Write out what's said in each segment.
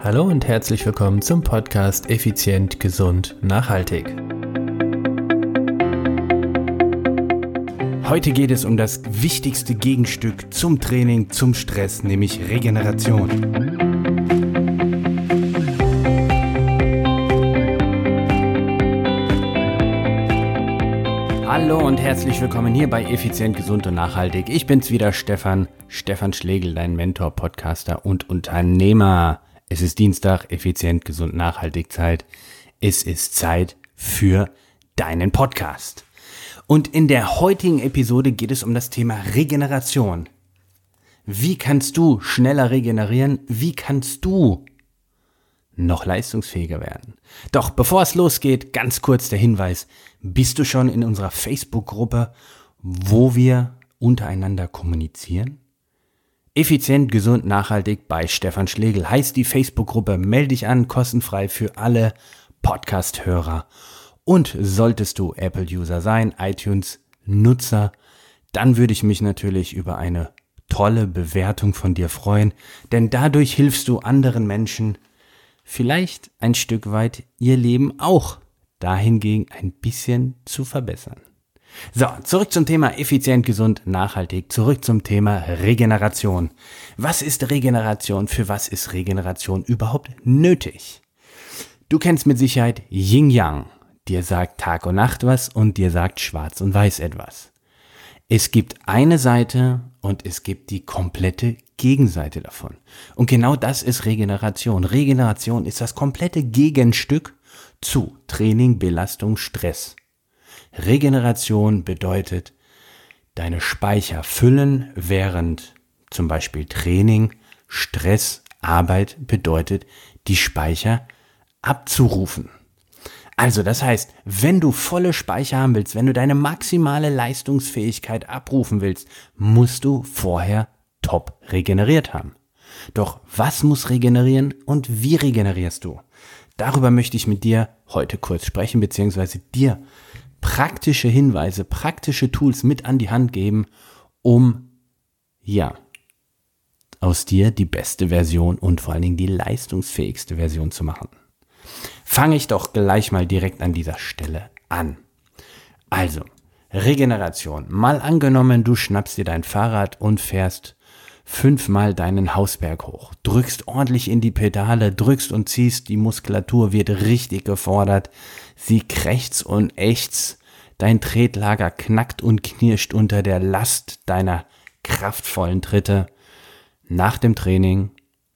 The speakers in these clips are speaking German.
Hallo und herzlich willkommen zum Podcast Effizient, Gesund, Nachhaltig. Heute geht es um das wichtigste Gegenstück zum Training, zum Stress, nämlich Regeneration. Hallo und herzlich willkommen hier bei Effizient, Gesund und Nachhaltig. Ich bin's wieder, Stefan, Stefan Schlegel, dein Mentor, Podcaster und Unternehmer. Es ist Dienstag, effizient, gesund, nachhaltig Zeit. Es ist Zeit für deinen Podcast. Und in der heutigen Episode geht es um das Thema Regeneration. Wie kannst du schneller regenerieren? Wie kannst du noch leistungsfähiger werden? Doch bevor es losgeht, ganz kurz der Hinweis. Bist du schon in unserer Facebook-Gruppe, wo wir untereinander kommunizieren? Effizient, gesund, nachhaltig bei Stefan Schlegel heißt die Facebook-Gruppe. Melde dich an, kostenfrei für alle Podcast-Hörer. Und solltest du Apple-User sein, iTunes-Nutzer, dann würde ich mich natürlich über eine tolle Bewertung von dir freuen, denn dadurch hilfst du anderen Menschen vielleicht ein Stück weit ihr Leben auch dahingegen ein bisschen zu verbessern. So, zurück zum Thema effizient, gesund, nachhaltig. Zurück zum Thema Regeneration. Was ist Regeneration? Für was ist Regeneration überhaupt nötig? Du kennst mit Sicherheit Yin Yang. Dir sagt Tag und Nacht was und dir sagt Schwarz und Weiß etwas. Es gibt eine Seite und es gibt die komplette Gegenseite davon. Und genau das ist Regeneration. Regeneration ist das komplette Gegenstück zu Training, Belastung, Stress. Regeneration bedeutet, deine Speicher füllen, während zum Beispiel Training, Stress, Arbeit bedeutet, die Speicher abzurufen. Also das heißt, wenn du volle Speicher haben willst, wenn du deine maximale Leistungsfähigkeit abrufen willst, musst du vorher top regeneriert haben. Doch was muss regenerieren und wie regenerierst du? Darüber möchte ich mit dir heute kurz sprechen, beziehungsweise dir praktische Hinweise, praktische Tools mit an die Hand geben, um, ja, aus dir die beste Version und vor allen Dingen die leistungsfähigste Version zu machen. Fange ich doch gleich mal direkt an dieser Stelle an. Also, Regeneration. Mal angenommen, du schnappst dir dein Fahrrad und fährst fünfmal deinen Hausberg hoch, drückst ordentlich in die Pedale, drückst und ziehst, die Muskulatur wird richtig gefordert, sie krächzt und ächzt, dein Tretlager knackt und knirscht unter der Last deiner kraftvollen Tritte. Nach dem Training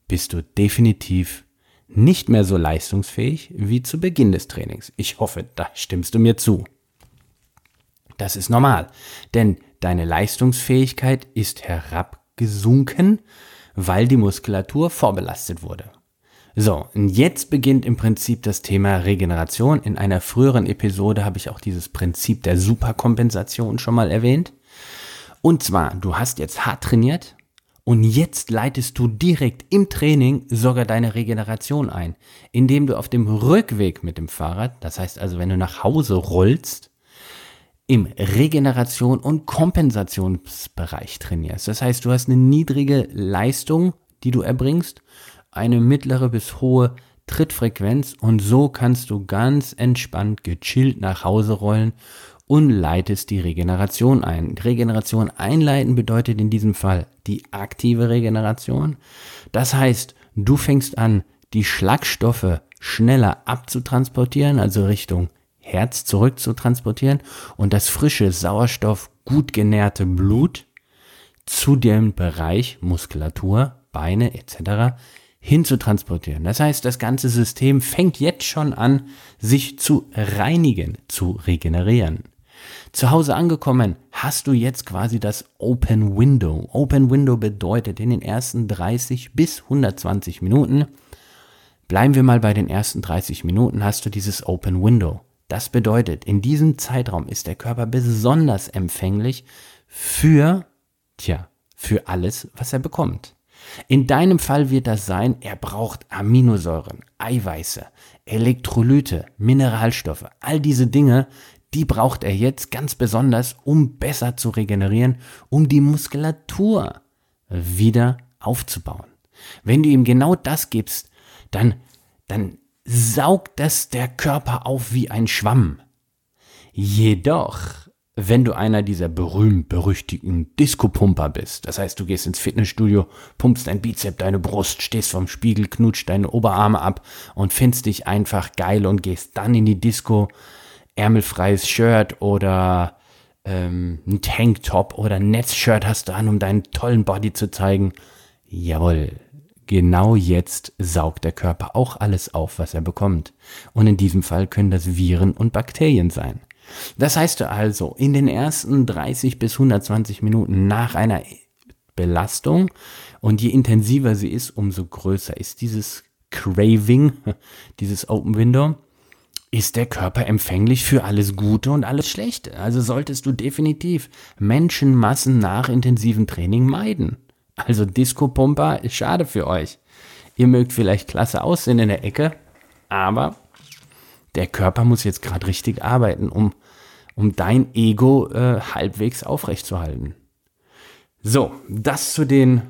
bist du definitiv nicht mehr so leistungsfähig wie zu Beginn des Trainings. Ich hoffe, da stimmst du mir zu. Das ist normal, denn deine Leistungsfähigkeit ist herab gesunken, weil die Muskulatur vorbelastet wurde. So, und jetzt beginnt im Prinzip das Thema Regeneration. In einer früheren Episode habe ich auch dieses Prinzip der Superkompensation schon mal erwähnt. Und zwar, du hast jetzt hart trainiert und jetzt leitest du direkt im Training sogar deine Regeneration ein, indem du auf dem Rückweg mit dem Fahrrad, das heißt also, wenn du nach Hause rollst, im Regeneration- und Kompensationsbereich trainierst. Das heißt, du hast eine niedrige Leistung, die du erbringst, eine mittlere bis hohe Trittfrequenz und so kannst du ganz entspannt, gechillt nach Hause rollen und leitest die Regeneration ein. Regeneration einleiten bedeutet in diesem Fall die aktive Regeneration. Das heißt, du fängst an, die Schlagstoffe schneller abzutransportieren, also Richtung Herz zurück zu transportieren und das frische Sauerstoff gut genährte Blut zu dem Bereich Muskulatur, Beine etc. hin zu transportieren. Das heißt, das ganze System fängt jetzt schon an, sich zu reinigen, zu regenerieren. Zu Hause angekommen, hast du jetzt quasi das Open Window. Open Window bedeutet in den ersten 30 bis 120 Minuten, bleiben wir mal bei den ersten 30 Minuten, hast du dieses Open Window. Das bedeutet, in diesem Zeitraum ist der Körper besonders empfänglich für, tja, für alles, was er bekommt. In deinem Fall wird das sein, er braucht Aminosäuren, Eiweiße, Elektrolyte, Mineralstoffe, all diese Dinge, die braucht er jetzt ganz besonders, um besser zu regenerieren, um die Muskulatur wieder aufzubauen. Wenn du ihm genau das gibst, dann, dann saugt das der Körper auf wie ein Schwamm. Jedoch, wenn du einer dieser berühmt-berüchtigten Disco-Pumper bist, das heißt, du gehst ins Fitnessstudio, pumpst dein Bizep, deine Brust, stehst vorm Spiegel, knutscht deine Oberarme ab und findest dich einfach geil und gehst dann in die Disco, ärmelfreies Shirt oder ähm, ein Tanktop oder ein Netzshirt hast du an, um deinen tollen Body zu zeigen. Jawohl, genau jetzt saugt der Körper auch alles auf, was er bekommt. Und in diesem Fall können das Viren und Bakterien sein. Das heißt also, in den ersten 30 bis 120 Minuten nach einer Belastung und je intensiver sie ist, umso größer ist dieses Craving, dieses Open Window, ist der Körper empfänglich für alles Gute und alles Schlechte. Also solltest du definitiv Menschenmassen nach intensivem Training meiden. Also Disco-Pumper ist schade für euch. Ihr mögt vielleicht klasse aussehen in der Ecke, aber der Körper muss jetzt gerade richtig arbeiten, um, um dein Ego äh, halbwegs aufrechtzuerhalten. So, das zu den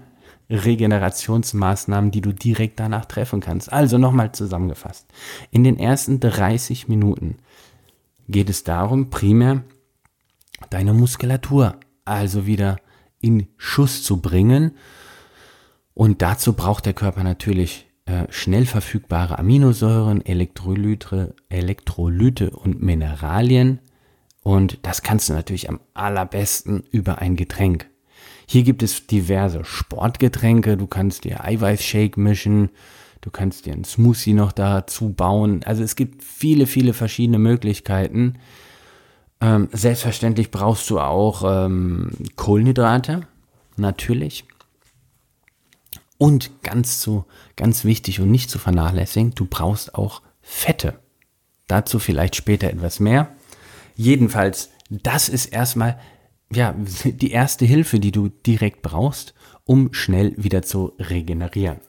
Regenerationsmaßnahmen, die du direkt danach treffen kannst. Also nochmal zusammengefasst. In den ersten 30 Minuten geht es darum, primär deine Muskulatur also wieder in Schuss zu bringen. Und dazu braucht der Körper natürlich äh, schnell verfügbare Aminosäuren, Elektrolyte, Elektrolyte und Mineralien. Und das kannst du natürlich am allerbesten über ein Getränk. Hier gibt es diverse Sportgetränke. Du kannst dir Eiweißshake mischen. Du kannst dir einen Smoothie noch dazu bauen. Also es gibt viele, viele verschiedene Möglichkeiten. Ähm, selbstverständlich brauchst du auch ähm, Kohlenhydrate, natürlich. Und ganz zu, ganz wichtig und nicht zu vernachlässigen, du brauchst auch Fette. Dazu vielleicht später etwas mehr. Jedenfalls, das ist erstmal ja, die erste Hilfe, die du direkt brauchst, um schnell wieder zu regenerieren.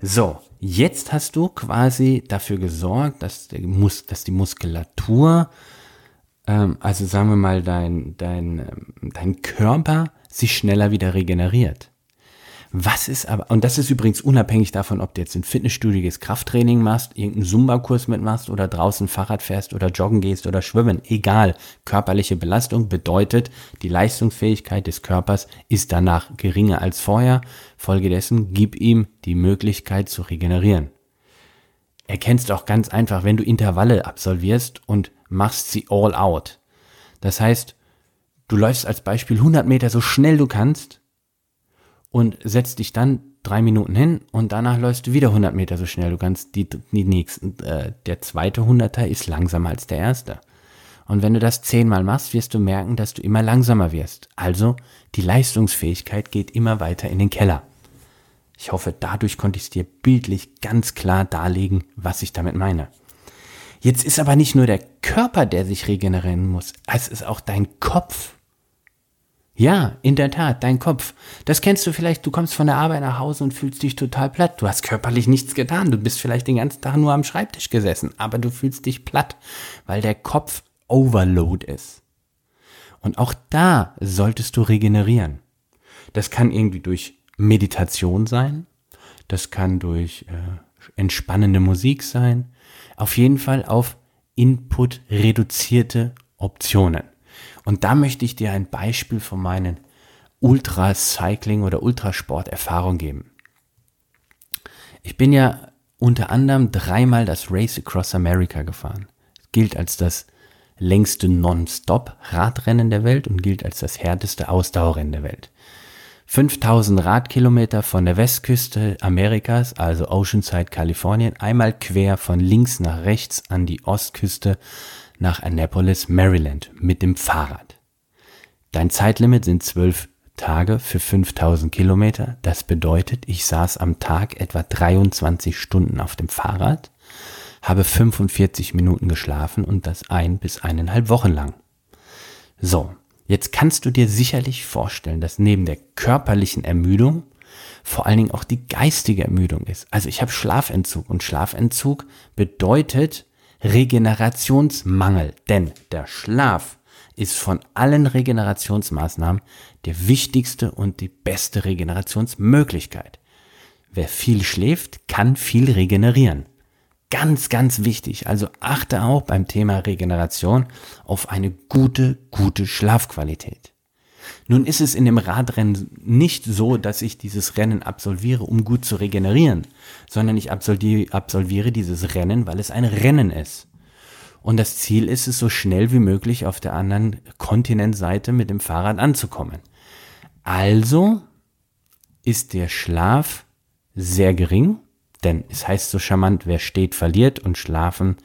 So, jetzt hast du quasi dafür gesorgt, dass, Mus dass die Muskulatur, ähm, also sagen wir mal, dein, dein, ähm, dein Körper sich schneller wieder regeneriert. Was ist aber, und das ist übrigens unabhängig davon, ob du jetzt ein fitnessstudiges Krafttraining machst, irgendeinen Zumba-Kurs mitmachst oder draußen Fahrrad fährst oder joggen gehst oder schwimmen, egal. Körperliche Belastung bedeutet, die Leistungsfähigkeit des Körpers ist danach geringer als vorher. Folgedessen gib ihm die Möglichkeit zu regenerieren. Erkennst auch ganz einfach, wenn du Intervalle absolvierst und machst sie all out. Das heißt, du läufst als Beispiel 100 Meter so schnell du kannst und setzt dich dann drei Minuten hin und danach läufst du wieder 100 Meter so schnell du kannst. Die, die nächsten, äh, der zweite Hunderter ist langsamer als der erste. Und wenn du das zehnmal machst, wirst du merken, dass du immer langsamer wirst. Also die Leistungsfähigkeit geht immer weiter in den Keller. Ich hoffe, dadurch konnte ich es dir bildlich ganz klar darlegen, was ich damit meine. Jetzt ist aber nicht nur der Körper, der sich regenerieren muss, es ist auch dein Kopf. Ja, in der Tat, dein Kopf. Das kennst du vielleicht, du kommst von der Arbeit nach Hause und fühlst dich total platt. Du hast körperlich nichts getan, du bist vielleicht den ganzen Tag nur am Schreibtisch gesessen, aber du fühlst dich platt, weil der Kopf Overload ist. Und auch da solltest du regenerieren. Das kann irgendwie durch Meditation sein, das kann durch äh, entspannende Musik sein, auf jeden Fall auf Input reduzierte Optionen. Und da möchte ich dir ein Beispiel von meinen Ultracycling oder Ultrasport-Erfahrung geben. Ich bin ja unter anderem dreimal das Race Across America gefahren. Es gilt als das längste Non-Stop-Radrennen der Welt und gilt als das härteste Ausdauerrennen der Welt. 5000 Radkilometer von der Westküste Amerikas, also Oceanside, Kalifornien, einmal quer von links nach rechts an die Ostküste nach Annapolis, Maryland mit dem Fahrrad. Dein Zeitlimit sind zwölf Tage für 5000 Kilometer. Das bedeutet, ich saß am Tag etwa 23 Stunden auf dem Fahrrad, habe 45 Minuten geschlafen und das ein bis eineinhalb Wochen lang. So, jetzt kannst du dir sicherlich vorstellen, dass neben der körperlichen Ermüdung vor allen Dingen auch die geistige Ermüdung ist. Also ich habe Schlafentzug und Schlafentzug bedeutet, Regenerationsmangel. Denn der Schlaf ist von allen Regenerationsmaßnahmen der wichtigste und die beste Regenerationsmöglichkeit. wer viel schläft, kann viel regenerieren. Ganz, ganz wichtig. Also achte auch beim Thema Regeneration auf eine gute, gute Schlafqualität. Nun ist es in dem Radrennen nicht so, dass ich dieses Rennen absolviere, um gut zu regenerieren, sondern ich absolviere dieses Rennen, weil es ein Rennen ist. Und das Ziel ist es, so schnell wie möglich auf der anderen Kontinentseite mit dem Fahrrad anzukommen. Also ist der Schlaf sehr gering, denn es heißt so charmant, wer steht, verliert und schlafen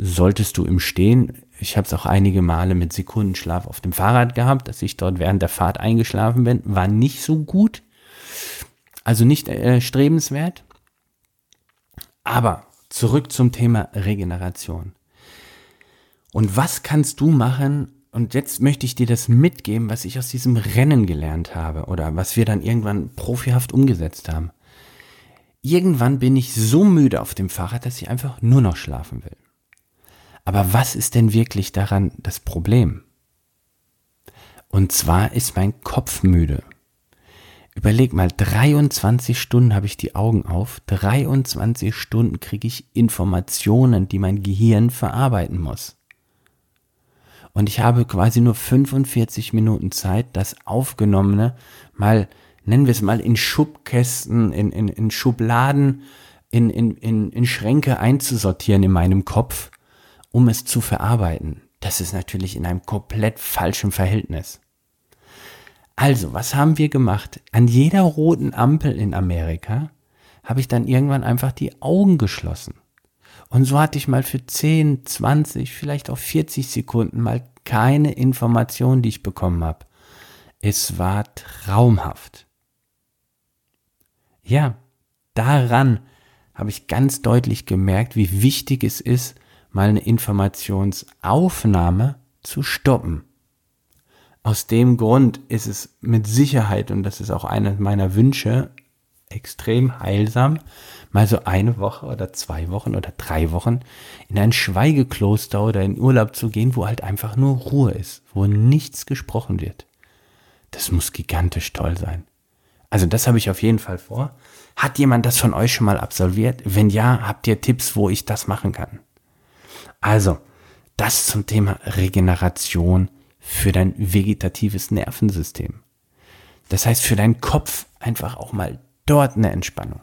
solltest du im Stehen. Ich habe es auch einige Male mit Sekundenschlaf auf dem Fahrrad gehabt, dass ich dort während der Fahrt eingeschlafen bin. War nicht so gut. Also nicht äh, strebenswert. Aber zurück zum Thema Regeneration. Und was kannst du machen? Und jetzt möchte ich dir das mitgeben, was ich aus diesem Rennen gelernt habe oder was wir dann irgendwann profihaft umgesetzt haben. Irgendwann bin ich so müde auf dem Fahrrad, dass ich einfach nur noch schlafen will. Aber was ist denn wirklich daran das Problem? Und zwar ist mein Kopf müde. Überleg mal, 23 Stunden habe ich die Augen auf, 23 Stunden kriege ich Informationen, die mein Gehirn verarbeiten muss. Und ich habe quasi nur 45 Minuten Zeit, das Aufgenommene mal nennen wir es mal, in Schubkästen, in, in, in Schubladen, in, in, in, in Schränke einzusortieren in meinem Kopf, um es zu verarbeiten. Das ist natürlich in einem komplett falschen Verhältnis. Also, was haben wir gemacht? An jeder roten Ampel in Amerika habe ich dann irgendwann einfach die Augen geschlossen. Und so hatte ich mal für 10, 20, vielleicht auch 40 Sekunden mal keine Information, die ich bekommen habe. Es war traumhaft. Ja, daran habe ich ganz deutlich gemerkt, wie wichtig es ist, mal eine Informationsaufnahme zu stoppen. Aus dem Grund ist es mit Sicherheit, und das ist auch einer meiner Wünsche, extrem heilsam, mal so eine Woche oder zwei Wochen oder drei Wochen in ein Schweigekloster oder in Urlaub zu gehen, wo halt einfach nur Ruhe ist, wo nichts gesprochen wird. Das muss gigantisch toll sein. Also das habe ich auf jeden Fall vor. Hat jemand das von euch schon mal absolviert? Wenn ja, habt ihr Tipps, wo ich das machen kann? Also, das zum Thema Regeneration für dein vegetatives Nervensystem. Das heißt, für deinen Kopf einfach auch mal dort eine Entspannung.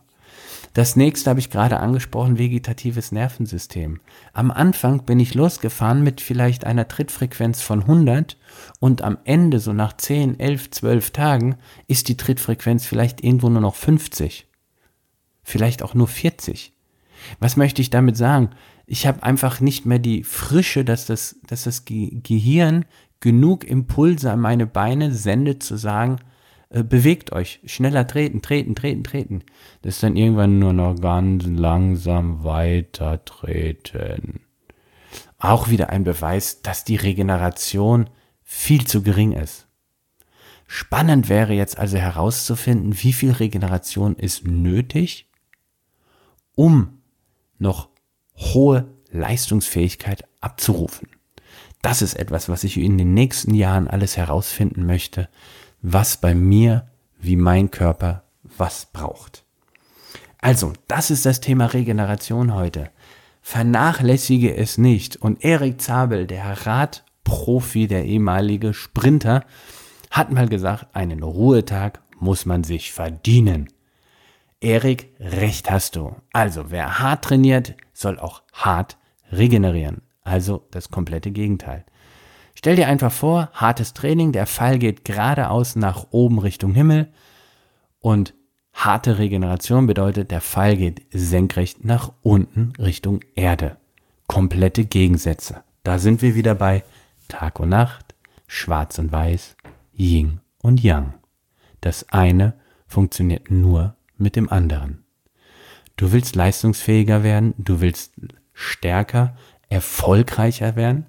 Das nächste habe ich gerade angesprochen, vegetatives Nervensystem. Am Anfang bin ich losgefahren mit vielleicht einer Trittfrequenz von 100 und am Ende, so nach 10, 11, 12 Tagen, ist die Trittfrequenz vielleicht irgendwo nur noch 50. Vielleicht auch nur 40. Was möchte ich damit sagen? Ich habe einfach nicht mehr die Frische, dass das, dass das Gehirn genug Impulse an meine Beine sendet, zu sagen, äh, bewegt euch, schneller treten, treten, treten, treten. Das ist dann irgendwann nur noch ganz langsam weiter treten. Auch wieder ein Beweis, dass die Regeneration viel zu gering ist. Spannend wäre jetzt also herauszufinden, wie viel Regeneration ist nötig, um noch hohe Leistungsfähigkeit abzurufen. Das ist etwas, was ich in den nächsten Jahren alles herausfinden möchte, was bei mir wie mein Körper was braucht. Also, das ist das Thema Regeneration heute. Vernachlässige es nicht. Und Erik Zabel, der Radprofi, der ehemalige Sprinter, hat mal gesagt, einen Ruhetag muss man sich verdienen. Erik, recht hast du. Also, wer hart trainiert, soll auch hart regenerieren. Also das komplette Gegenteil. Stell dir einfach vor, hartes Training, der Pfeil geht geradeaus nach oben Richtung Himmel und harte Regeneration bedeutet, der Pfeil geht senkrecht nach unten Richtung Erde. Komplette Gegensätze. Da sind wir wieder bei Tag und Nacht, Schwarz und Weiß, Yin und Yang. Das eine funktioniert nur mit dem anderen. Du willst leistungsfähiger werden, du willst stärker, erfolgreicher werden,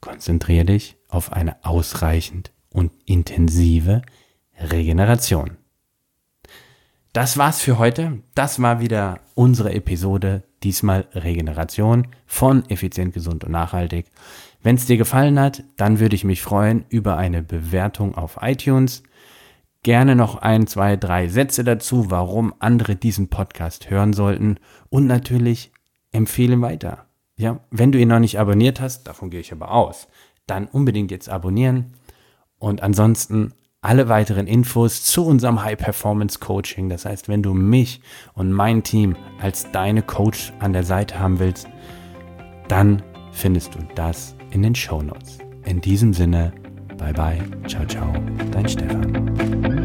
Konzentriere dich auf eine ausreichend und intensive Regeneration. Das war's für heute. Das war wieder unsere Episode. Diesmal Regeneration von effizient, gesund und nachhaltig. Wenn es dir gefallen hat, dann würde ich mich freuen über eine Bewertung auf iTunes. gerne noch ein, zwei, drei Sätze dazu, warum andere diesen Podcast hören sollten und natürlich empfehle weiter. Ja, wenn du ihn noch nicht abonniert hast, davon gehe ich aber aus, dann unbedingt jetzt abonnieren und ansonsten alle weiteren Infos zu unserem High Performance Coaching. Das heißt, wenn du mich und mein Team als deine Coach an der Seite haben willst, dann findest du das in den Show Notes. In diesem Sinne, bye bye, ciao ciao, dein Stefan.